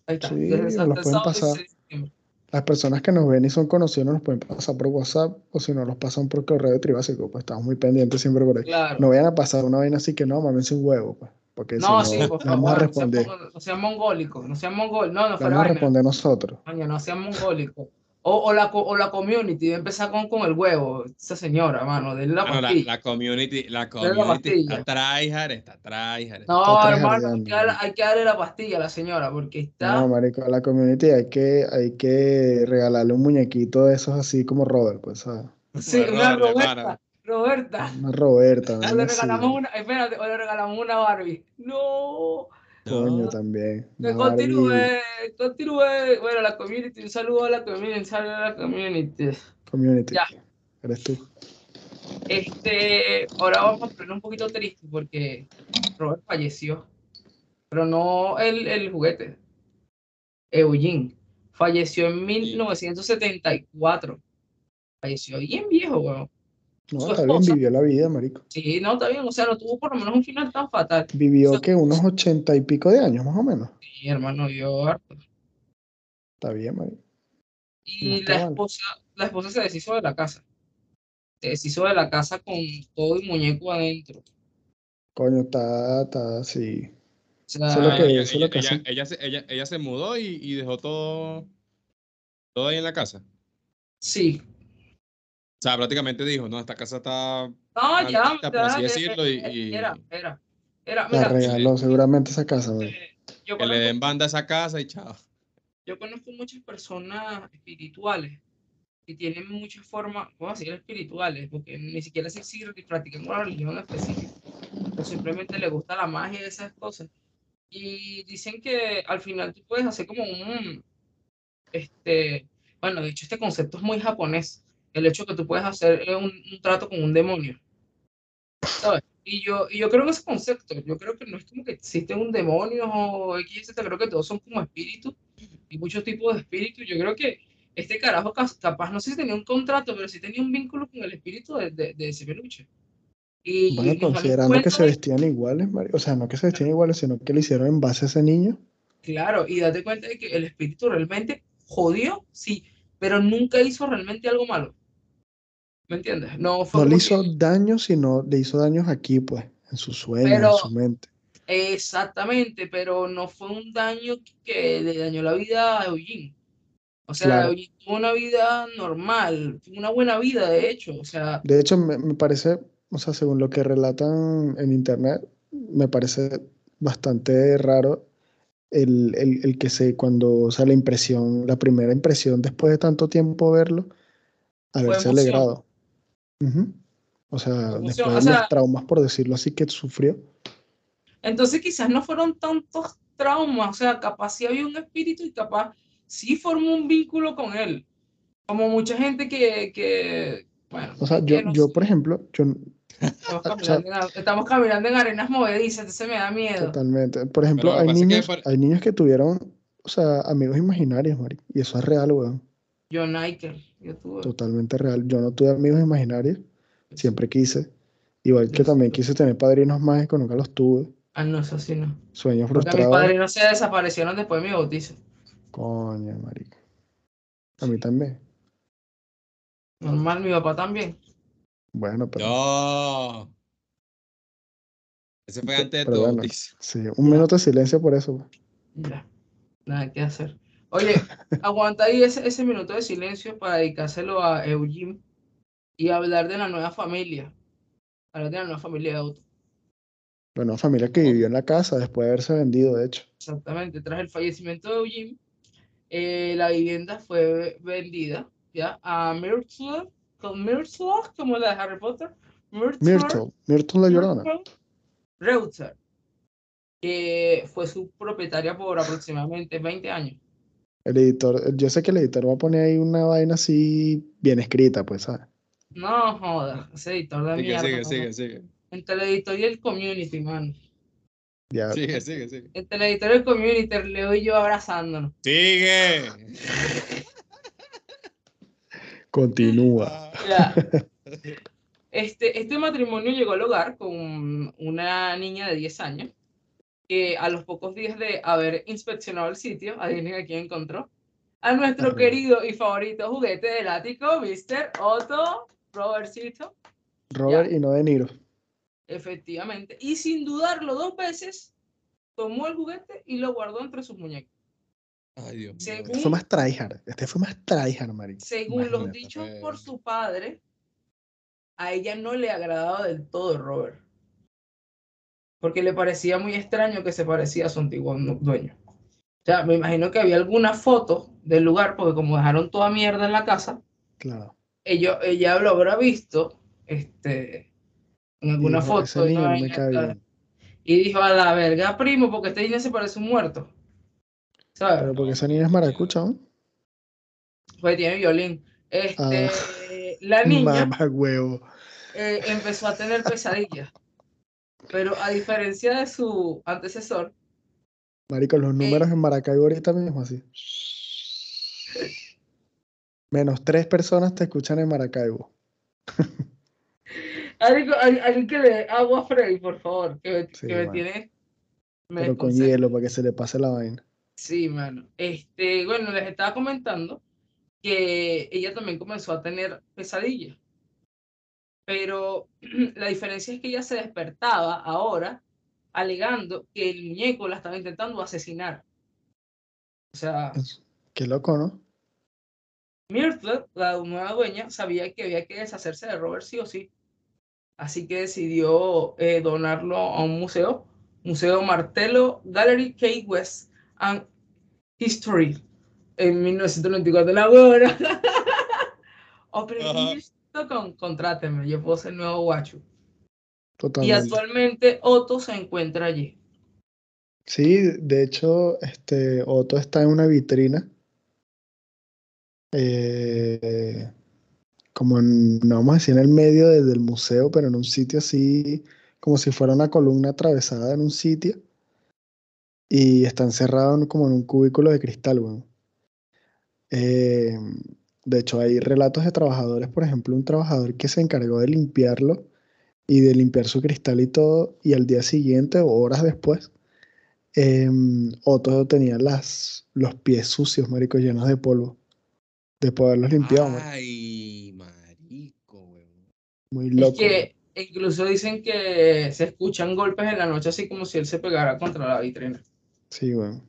Speaker 4: Ahí está.
Speaker 2: Sí,
Speaker 4: desde hasta el sábado
Speaker 2: pasar.
Speaker 4: 16 de septiembre.
Speaker 2: Las personas que nos ven y son conocidos nos pueden pasar por WhatsApp o si no los pasan por correo de tribásico, pues estamos muy pendientes siempre por ahí.
Speaker 4: Claro.
Speaker 2: No vayan a pasar una vaina así que no, mámense un huevo, pues. Porque
Speaker 4: No,
Speaker 2: si
Speaker 4: sí,
Speaker 2: no,
Speaker 4: por
Speaker 2: le vamos a
Speaker 4: favor, no sean,
Speaker 2: responder.
Speaker 4: no sean mongólicos, no sean mongólicos, no, no
Speaker 2: vamos a responder nosotros.
Speaker 4: coño, no sean mongólicos. O, o, la, o la community, voy a empezar con, con el huevo, esa señora, mano, denle la
Speaker 3: Bueno, la,
Speaker 4: pastilla.
Speaker 3: la community, la community está tryhard, está tryhard.
Speaker 4: No,
Speaker 2: Está
Speaker 4: hermano, hay que, darle,
Speaker 2: marico.
Speaker 4: hay que darle la pastilla a la señora, porque está,
Speaker 2: No, marico, a la community hay que, hay que regalarle un muñequito de esos así como Robert, pues, ¿sabes?
Speaker 4: sí,
Speaker 3: Bueno,
Speaker 4: una
Speaker 3: Robert,
Speaker 4: Roberta,
Speaker 3: hermano.
Speaker 4: Roberta.
Speaker 2: Una Roberta,
Speaker 4: O le regalamos una, espérate, o le regalamos una Barbie. No,
Speaker 2: Coño, también.
Speaker 4: que continúe, continúe. Bueno, la community, un saludo a la community, un saludo a la community.
Speaker 2: Community.
Speaker 4: Ya.
Speaker 2: Eres tú.
Speaker 4: Este, ahora vamos a poner un poquito triste porque Robert falleció, pero no el, el juguete. Eugene falleció en 1974. Falleció bien viejo, weón.
Speaker 2: No,
Speaker 4: Su
Speaker 2: está bien, vivió la vida, marico.
Speaker 4: Sí, no, está bien, o sea, no tuvo por lo menos un final tan fatal.
Speaker 2: Vivió que unos ochenta y pico de años, más o menos.
Speaker 4: Sí, hermano, yo harto.
Speaker 2: Está bien, marico.
Speaker 4: Y la
Speaker 2: mal.
Speaker 4: esposa, la esposa se deshizo de la casa. Se deshizo de la casa con todo el muñeco adentro.
Speaker 2: Coño, está, está así.
Speaker 4: O sea,
Speaker 2: Eso es lo que-
Speaker 3: ella,
Speaker 2: eso es lo que
Speaker 3: ella-
Speaker 2: hacen.
Speaker 3: ella se, ella, ella se mudó y, y dejó todo, todo ahí en la casa.
Speaker 4: sí.
Speaker 3: O sea, prácticamente dijo, no, esta casa está...
Speaker 4: No, ya,
Speaker 3: Maldita, por así
Speaker 4: ya,
Speaker 3: decirlo, y- y-
Speaker 4: Era, era. Era,
Speaker 2: La
Speaker 4: mira,
Speaker 2: regaló seguramente esa casa, marico.
Speaker 4: eh,
Speaker 3: Que le den banda a esa casa y chao.
Speaker 4: yo conozco muchas personas espirituales que tienen muchas formas, vamos a decir espirituales, porque ni siquiera se exige que practican una religión específica, o simplemente les gusta la magia y esas cosas. Y dicen que al final tú puedes hacer como un, este, bueno, de hecho este concepto es muy japonés, el hecho que tú puedes hacer eh, un, un trato con un demonio. ¿sabes? Y yo, y yo creo en ese concepto, yo creo que no es como que existe un demonio o X, Z, creo que todos son como espíritus y muchos tipos de espíritus. Yo creo que este carajo capaz, no sé si tenía un contrato, pero sí tenía un vínculo con el espíritu de, de, de ese peluche. Y
Speaker 2: Bueno,
Speaker 4: damos
Speaker 2: considerando que se
Speaker 4: de-
Speaker 2: vestían iguales, marico. O sea, no que se vestían iguales, sino que le hicieron en base a ese niño.
Speaker 4: Claro, y date cuenta de que el espíritu realmente jodió, sí, pero nunca hizo realmente algo malo. ¿Me entiendes? No fue
Speaker 2: No le hizo
Speaker 4: que-
Speaker 2: daño, sino le hizo daños aquí, pues, en sus sueños,
Speaker 4: Pero-
Speaker 2: en su mente.
Speaker 4: Exactamente, pero no fue un daño que le dañó la vida a Eugene. O sea,
Speaker 2: Claro.
Speaker 4: Eugene tuvo una vida normal, tuvo una buena vida, de hecho. O sea,
Speaker 2: De hecho, me, me parece, o sea, según lo que relatan en internet, me parece bastante raro el, el, el que se, cuando, o sea, la impresión, la primera impresión después de tanto tiempo verlo, haberse
Speaker 4: emoción.
Speaker 2: O sea, después
Speaker 4: o
Speaker 2: de
Speaker 4: sea-
Speaker 2: los traumas, por decirlo así, que sufrió.
Speaker 4: entonces quizás no fueron tantos traumas, o sea, capaz sí había un espíritu y capaz sí formó un vínculo con él. Como mucha gente que, que bueno,
Speaker 2: O sea, yo,
Speaker 4: no
Speaker 2: yo
Speaker 4: sé,
Speaker 2: por ejemplo, yo
Speaker 4: estamos
Speaker 2: o sea-
Speaker 4: caminando, en, ar- estamos caminando en arenas movedizas, entonces me da miedo.
Speaker 2: totalmente, por ejemplo, hay niños, hay niños que tuvieron, o sea, amigos imaginarios, marico, y eso es real, weón.
Speaker 4: John Michael, yo tuve.
Speaker 2: Totalmente real. Yo no tuve amigos imaginarios, siempre quise. Igual que también quise tener padrinos mágicos, nunca los tuve.
Speaker 4: Ah, no, eso sí no.
Speaker 2: Sueños
Speaker 4: Porque mis
Speaker 2: frustrados.
Speaker 4: padrinos se desaparecieron después de mi bautizo.
Speaker 2: Coño, marico. A mí también.
Speaker 4: Normal, mi papá también.
Speaker 2: Bueno, pero
Speaker 3: No. Ese fue antes de
Speaker 2: pero
Speaker 3: tu
Speaker 2: bueno.
Speaker 3: bautizo.
Speaker 2: sí, un minuto de silencio por eso.
Speaker 4: Ya. Nada que hacer. Oye, aguanta ahí ese, ese minuto de silencio para dedicárselo a Eugene y hablar de la nueva familia. Hablar de la nueva familia de Auto.
Speaker 2: Bueno, familia que vivió en la casa después de haberse vendido, de hecho.
Speaker 4: Exactamente. Tras el fallecimiento de Eugene, eh, la vivienda fue vendida ya a Myrtle, con Myrtle, como la de Harry Potter. Myrtle,
Speaker 2: Myrtle, Myrtle la Llorona.
Speaker 4: Reuter, que fue su propietaria por aproximadamente 20 años.
Speaker 2: El editor, yo sé que el editor va a poner ahí una vaina así bien escrita, pues, ¿sabes?
Speaker 4: No jodas, ese editor de
Speaker 3: Sigue,
Speaker 4: mierda.
Speaker 3: sigue,
Speaker 4: no,
Speaker 3: sigue, sigue.
Speaker 4: Entre el editor y el community, man.
Speaker 2: Ya,
Speaker 3: Sigue, sigue, sigue.
Speaker 4: Entre el editor y el community, Leo y yo abrazándonos.
Speaker 3: Sigue.
Speaker 2: continúa.
Speaker 4: Ya. Este, este matrimonio llegó al hogar con una niña de 10 años que a los pocos días de haber inspeccionado el sitio, adivinen a quién encontró, a nuestro
Speaker 2: Arriba.
Speaker 4: querido y favorito juguete del ático, Mr. Otto Robertcito.
Speaker 2: Robert y no De Niro.
Speaker 4: Efectivamente. Y sin dudarlo dos veces, tomó el juguete y lo guardó entre sus muñecos.
Speaker 3: Ay, Dios mío.
Speaker 4: Según-
Speaker 2: Este fue más tryhard. Este fue más tryhard, marico.
Speaker 4: Según los
Speaker 2: Imagínate.
Speaker 4: dichos
Speaker 3: eh.
Speaker 4: por su padre, a ella no le agradaba del todo Robert. Porque le parecía muy extraño que se parecía a su antiguo dueño. O sea, me imagino que había alguna foto del lugar, porque como dejaron toda mierda en la casa,
Speaker 2: Claro.
Speaker 4: ella, ella lo habrá visto este, en alguna
Speaker 2: Dijo,
Speaker 4: foto.
Speaker 2: "Ese
Speaker 4: y dijo, a la verga, primo, porque este niño se parece un muerto. ¿Sabes?
Speaker 2: Pero porque esa niña es maracucha, ¿no?
Speaker 4: Pues tiene violín. Este,
Speaker 2: Ah.
Speaker 4: la niña
Speaker 2: Mamá huevo.
Speaker 4: eh, empezó a tener pesadillas. Pero a diferencia de su antecesor,
Speaker 2: Marico, los números en Maracaibo ahorita mismo así. Menos tres personas te escuchan en Maracaibo.
Speaker 4: alguien, al- alguien que le agua a Freddy, por favor, que, me-
Speaker 2: Sí,
Speaker 4: que me
Speaker 2: mano.
Speaker 4: tiene. me
Speaker 2: Pero con hielo para que se le pase la vaina.
Speaker 4: Sí, mano. Este, bueno, les estaba comentando que ella también comenzó a tener pesadillas. Pero la diferencia es que ella se despertaba ahora alegando que el muñeco la estaba intentando asesinar. O sea,
Speaker 2: Qué loco, ¿no?
Speaker 4: Myrtle, la nueva dueña, sabía que había que deshacerse de Robert sí o sí. Así que decidió eh, donarlo a un museo, Museo Martello Gallery Key West and History, en 1994. La huevona. Contrátenme, yo puedo ser nuevo guacho. Y actualmente Otto se encuentra allí.
Speaker 2: Sí, de hecho, este Otto está en una vitrina. eh, como en, no vamos a decir en el medio de- del museo, pero en un sitio así, como si fuera una columna atravesada en un sitio. Y está encerrado en- como en un cubículo de cristal, weón. Eh, de hecho, hay relatos de trabajadores, por ejemplo, un trabajador que se encargó de limpiarlo y de limpiar su cristal y todo, y al día siguiente o horas después, em, Otto tenía las, los pies sucios, marico, llenos de polvo, después de haberlos limpiado, marico.
Speaker 3: Ay, marico, weón.
Speaker 2: muy
Speaker 4: Es
Speaker 2: loco.
Speaker 4: que incluso dicen que se escuchan golpes en la noche, así como si él se pegara contra la vitrina.
Speaker 2: Sí, weón.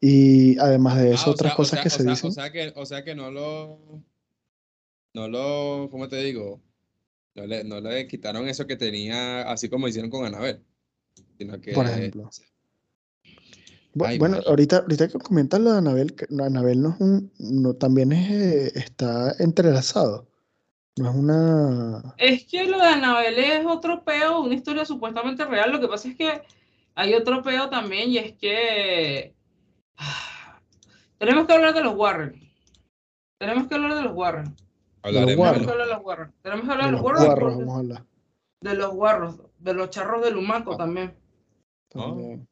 Speaker 2: Y además de eso,
Speaker 3: Ah, o
Speaker 2: otras
Speaker 3: sea- o
Speaker 2: cosas
Speaker 3: sea-
Speaker 2: que
Speaker 3: o
Speaker 2: se
Speaker 3: sea-
Speaker 2: dicen.
Speaker 3: O sea que, o sea que no lo. No lo. ¿Cómo te digo? No le, no le quitaron eso que tenía, así como hicieron con Anabel. Sino que.
Speaker 2: Por ejemplo.
Speaker 3: o Ay,
Speaker 2: bueno, ahorita, ahorita que comentas lo de Anabel, que- Anabel no es un, no, también es, eh, está entrelazado. No es una...
Speaker 4: Es que lo de Anabel es otro peo, una historia supuestamente real. Lo que pasa es que hay otro peo también y es que ah, tenemos que hablar de los Warren. Tenemos que hablar de los Warren.
Speaker 3: hablaremos
Speaker 4: Tenemos que hablar de los Warren. Tenemos que hablar
Speaker 2: de
Speaker 4: de
Speaker 2: los
Speaker 4: Warren.
Speaker 2: guarros.
Speaker 4: De los guarros, de los charros de Lumaco
Speaker 3: Ah.
Speaker 4: también.
Speaker 2: también.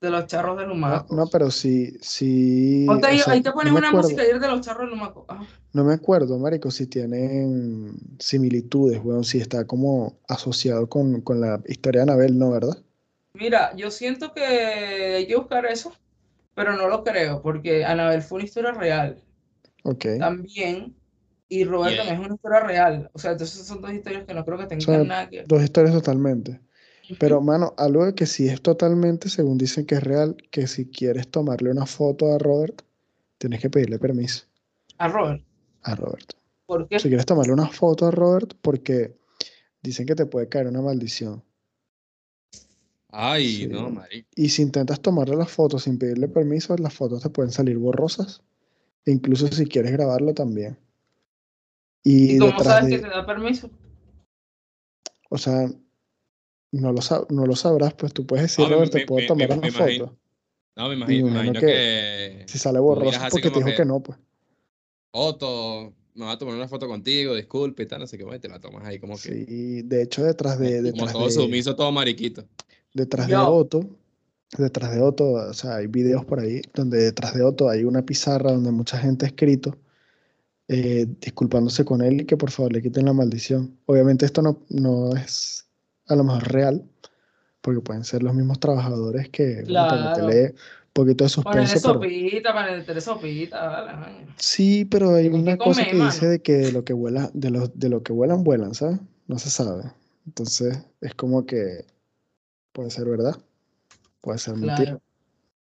Speaker 4: De los charros de
Speaker 2: No,
Speaker 4: Lumaco.
Speaker 2: no, pero sí, sí.
Speaker 4: Ponte
Speaker 2: o
Speaker 4: ahí,
Speaker 2: sea,
Speaker 4: ahí te
Speaker 2: no
Speaker 4: pones una música ayer de los charros de Lumaco. Ah,
Speaker 2: No me acuerdo, marico, si tienen similitudes, weón, si está como asociado con, con la historia de Anabel, ¿no, verdad?
Speaker 4: Mira, yo siento que hay que buscar eso, pero no lo creo, porque Anabel fue una historia real.
Speaker 2: Ok.
Speaker 4: también y Robert
Speaker 3: Yeah.
Speaker 4: también es una historia real. O sea, entonces son dos historias que no creo que tengan nada que ver.
Speaker 2: Dos historias totalmente. Pero, mano, algo de que sí es totalmente, según dicen que es real, que si quieres tomarle una foto a Robert, tienes que pedirle permiso
Speaker 4: A Robert.
Speaker 2: a Robert.
Speaker 4: ¿Por qué?
Speaker 2: Si quieres tomarle una foto a Robert, porque dicen que te puede caer una maldición.
Speaker 3: Ay,
Speaker 2: Sí.
Speaker 3: no, marico.
Speaker 2: Y si intentas tomarle la foto sin pedirle permiso, las fotos te pueden salir borrosas. E incluso si quieres grabarlo también. Y,
Speaker 4: ¿Y cómo sabes
Speaker 2: de,
Speaker 4: que te da permiso?
Speaker 2: o sea, no lo, sab- no lo sabrás, pues tú puedes decir,
Speaker 3: me-
Speaker 2: te puedo
Speaker 3: me-
Speaker 2: tomar
Speaker 3: me-
Speaker 2: una
Speaker 3: me imagino.
Speaker 2: foto.
Speaker 3: No, me imagino,
Speaker 2: me
Speaker 3: me
Speaker 2: imagino
Speaker 3: que.
Speaker 2: Si sale borroso porque te
Speaker 3: como
Speaker 2: dijo
Speaker 3: que-
Speaker 2: que no, pues.
Speaker 3: Otto, me va a tomar una foto contigo, disculpe y tal, no sé qué, y te la tomas ahí como que.
Speaker 2: Sí, de hecho, detrás de,
Speaker 3: como
Speaker 2: detrás
Speaker 3: todo
Speaker 2: de,
Speaker 3: sumiso, todo mariquito.
Speaker 2: Detrás de. Otto, detrás de Otto, o sea, hay videos por ahí donde detrás de Otto hay una pizarra donde mucha gente ha escrito eh, disculpándose con él y que por favor le quiten la maldición. Obviamente esto no, no es a lo mejor real, porque pueden ser los mismos trabajadores que, bueno, para
Speaker 4: Claro.
Speaker 2: poquito de suspenso, pero
Speaker 4: sopita, ponele sopita,
Speaker 2: sí, pero hay
Speaker 4: que
Speaker 2: una cosa
Speaker 4: comer,
Speaker 2: que dice de que de lo que vuela, de lo, de lo que vuelan, vuelan, ¿sabes? No se sabe. Entonces, es como que puede ser verdad, puede ser mentira.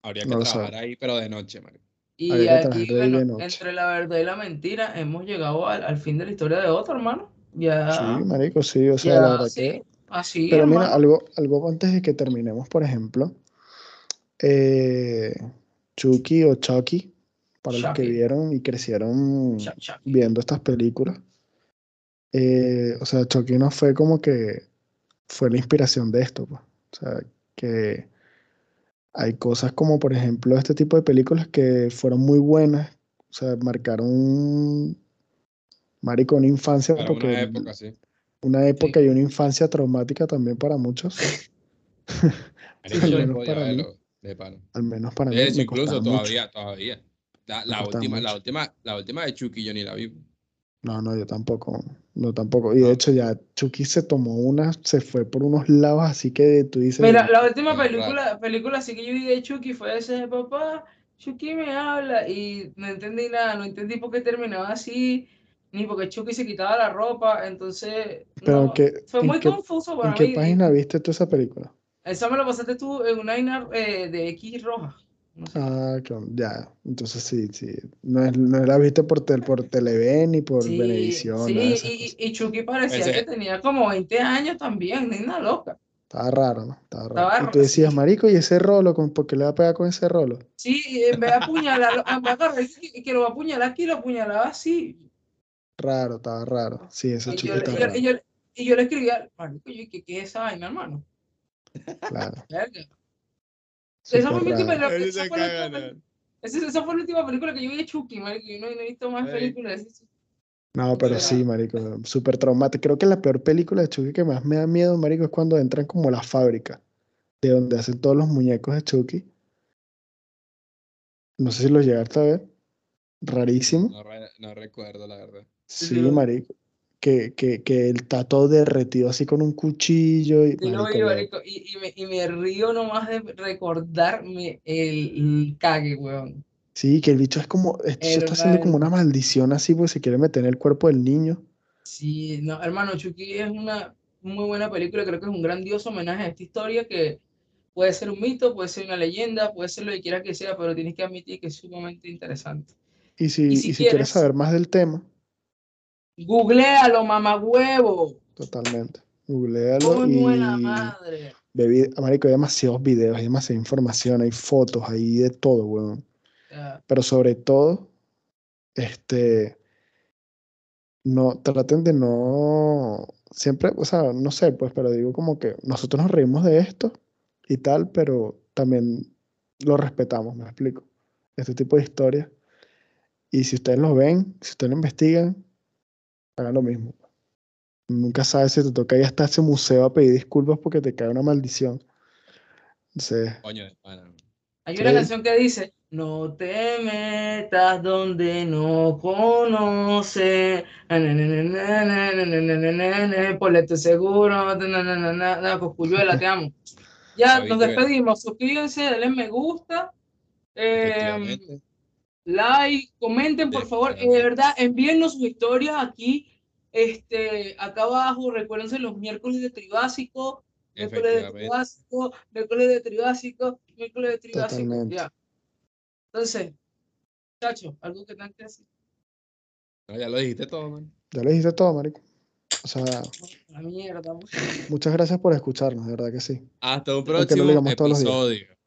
Speaker 3: Habría que
Speaker 2: No lo
Speaker 3: trabajar ahí, pero de noche, marico.
Speaker 4: Y
Speaker 2: Habría
Speaker 4: aquí, bueno, entre la verdad y la mentira, hemos llegado al, al fin de la historia de otro, hermano. Ya,
Speaker 2: Sí, marico, sí, o sea,
Speaker 4: ya,
Speaker 2: la verdad
Speaker 4: sí,
Speaker 2: que...
Speaker 4: así,
Speaker 2: Pero mira, algo, algo antes de que terminemos, por ejemplo, eh, Chucky o Chucky, para los que vieron y crecieron viendo estas películas, eh, o sea, Chucky no fue como que fue la inspiración de esto, pues. O sea, que hay cosas como, por ejemplo, este tipo de películas que fueron muy buenas, o sea, marcaron un, marico, una infancia,
Speaker 3: Para
Speaker 2: porque
Speaker 3: una época, sí.
Speaker 2: una época y una infancia traumática también para muchos. Al menos para mí.
Speaker 3: de.
Speaker 2: Al menos para mí
Speaker 3: De hecho,
Speaker 2: me
Speaker 3: incluso
Speaker 2: costaba mucho.
Speaker 3: todavía, todavía. La, la última, la última, la última de Chucky yo ni la vi.
Speaker 2: No, no, yo tampoco. No, tampoco. Y de
Speaker 3: No.
Speaker 2: hecho ya Chucky se tomó una, se fue por unos lados, así que tú dices,
Speaker 4: Mira, la última
Speaker 3: Qué
Speaker 4: película, película así que yo vi de Chucky fue ese de papá, Chucky me habla y no entendí nada, no entendí por qué terminaba así, ni por qué Chucky se quitaba la ropa, entonces
Speaker 2: Pero
Speaker 4: no,
Speaker 2: ¿qué-
Speaker 4: fue
Speaker 2: en
Speaker 4: muy
Speaker 2: qué-
Speaker 4: confuso
Speaker 2: ¿en
Speaker 4: para
Speaker 2: qué
Speaker 4: mí.
Speaker 2: página viste tú esa película?
Speaker 4: Esa me la pasaste tú en una eh, de X roja. No sé.
Speaker 2: Ah, claro, ya. Entonces sí, sí. No, es- no la viste por, tel, por Televen ni por
Speaker 4: Sí, sí,
Speaker 2: esas
Speaker 4: y, Chucky parecía
Speaker 3: Ese-
Speaker 4: que tenía como 20 años también, ni una loca.
Speaker 2: Estaba raro, ¿no? Estaba raro.
Speaker 4: Estaba
Speaker 2: Y tú decías, marico, ¿y ese rolo? ¿Con, ¿Por qué le va a pegar con ese rolo?
Speaker 4: Sí, y en vez de apuñalarlo, en vez de agarrar y que lo va a apuñalar aquí, lo apuñalaba así.
Speaker 2: Raro, estaba raro. Sí, ese
Speaker 4: Y
Speaker 2: Chucky
Speaker 4: yo, le-
Speaker 2: está
Speaker 4: y yo-
Speaker 2: raro.
Speaker 4: y yo- y yo le escribía, marico, yo, ¿qué, ¿qué es esa vaina, hermano?
Speaker 2: Claro.
Speaker 4: Esa fue, mi última, esa, fue la última, pel- esa- esa fue la última película que yo vi de Chucky, marico. Yo no, no he visto más películas.
Speaker 2: No, pero
Speaker 4: sea-
Speaker 2: sí, marico, súper traumático. Creo que la peor película de Chucky que más me da miedo, marico, es cuando entran como a la fábrica, de donde hacen todos los muñecos de Chucky. No sé si los llegaste a ver. Rarísimo.
Speaker 3: No, re- no recuerdo, la verdad.
Speaker 2: Sí, marico. Que, que, que él está todo derretido así con un cuchillo y, marico,
Speaker 4: marico, y, y, me, y me río nomás de recordarme el, el cague, weón.
Speaker 2: Sí, que el bicho es como, el bicho está haciendo como una maldición así porque se quiere meter en el cuerpo del niño.
Speaker 4: Sí, no, hermano, Chucky es una muy buena película, creo que es un grandioso homenaje a esta historia que puede ser un mito, puede ser una leyenda, puede ser lo que quiera que sea, pero tienes que admitir que es sumamente interesante.
Speaker 2: Y si,
Speaker 4: Y
Speaker 2: y
Speaker 4: si
Speaker 2: si quieres
Speaker 4: quieres-
Speaker 2: saber más del tema,
Speaker 4: Googlealo, mamagüevo.
Speaker 2: totalmente, googlealo
Speaker 4: Coño la
Speaker 2: y
Speaker 4: madre.
Speaker 2: vid- marico, hay demasiados videos, hay demasiada información, hay fotos, hay de todo, weón.
Speaker 4: Sea,
Speaker 2: Pero sobre todo, este, no, traten de no, siempre, o sea, no sé, pues, pero digo como que nosotros nos reímos de esto y tal, pero también lo respetamos, me explico. Este tipo de historias. Y si ustedes lo ven, si ustedes lo investigan, hagan lo mismo. Nunca sabes si te toca ir hasta ese museo a pedir disculpas porque te cae una maldición.
Speaker 3: Coño, bueno.
Speaker 4: Hay una canción que dice, no te metas donde no conoces. Ponle tu seguro. Te amo. Ya nos despedimos. Suscríbanse, denle me gusta like, comenten por favor, eh, de verdad, envíennos sus historias aquí, este, acá abajo, recuérdense los miércoles de Tribásico, miércoles de. Tribásico, miércoles de Tribásico, miércoles de Tribásico, ya. Entonces, muchachos, algo que tengan que decir,
Speaker 3: No, ya lo dijiste todo, man.
Speaker 2: ya lo dijiste todo, marico. O sea,
Speaker 4: la mierda, mucho.
Speaker 2: muchas gracias por escucharnos, de verdad que sí.
Speaker 3: Hasta un próximo episodio.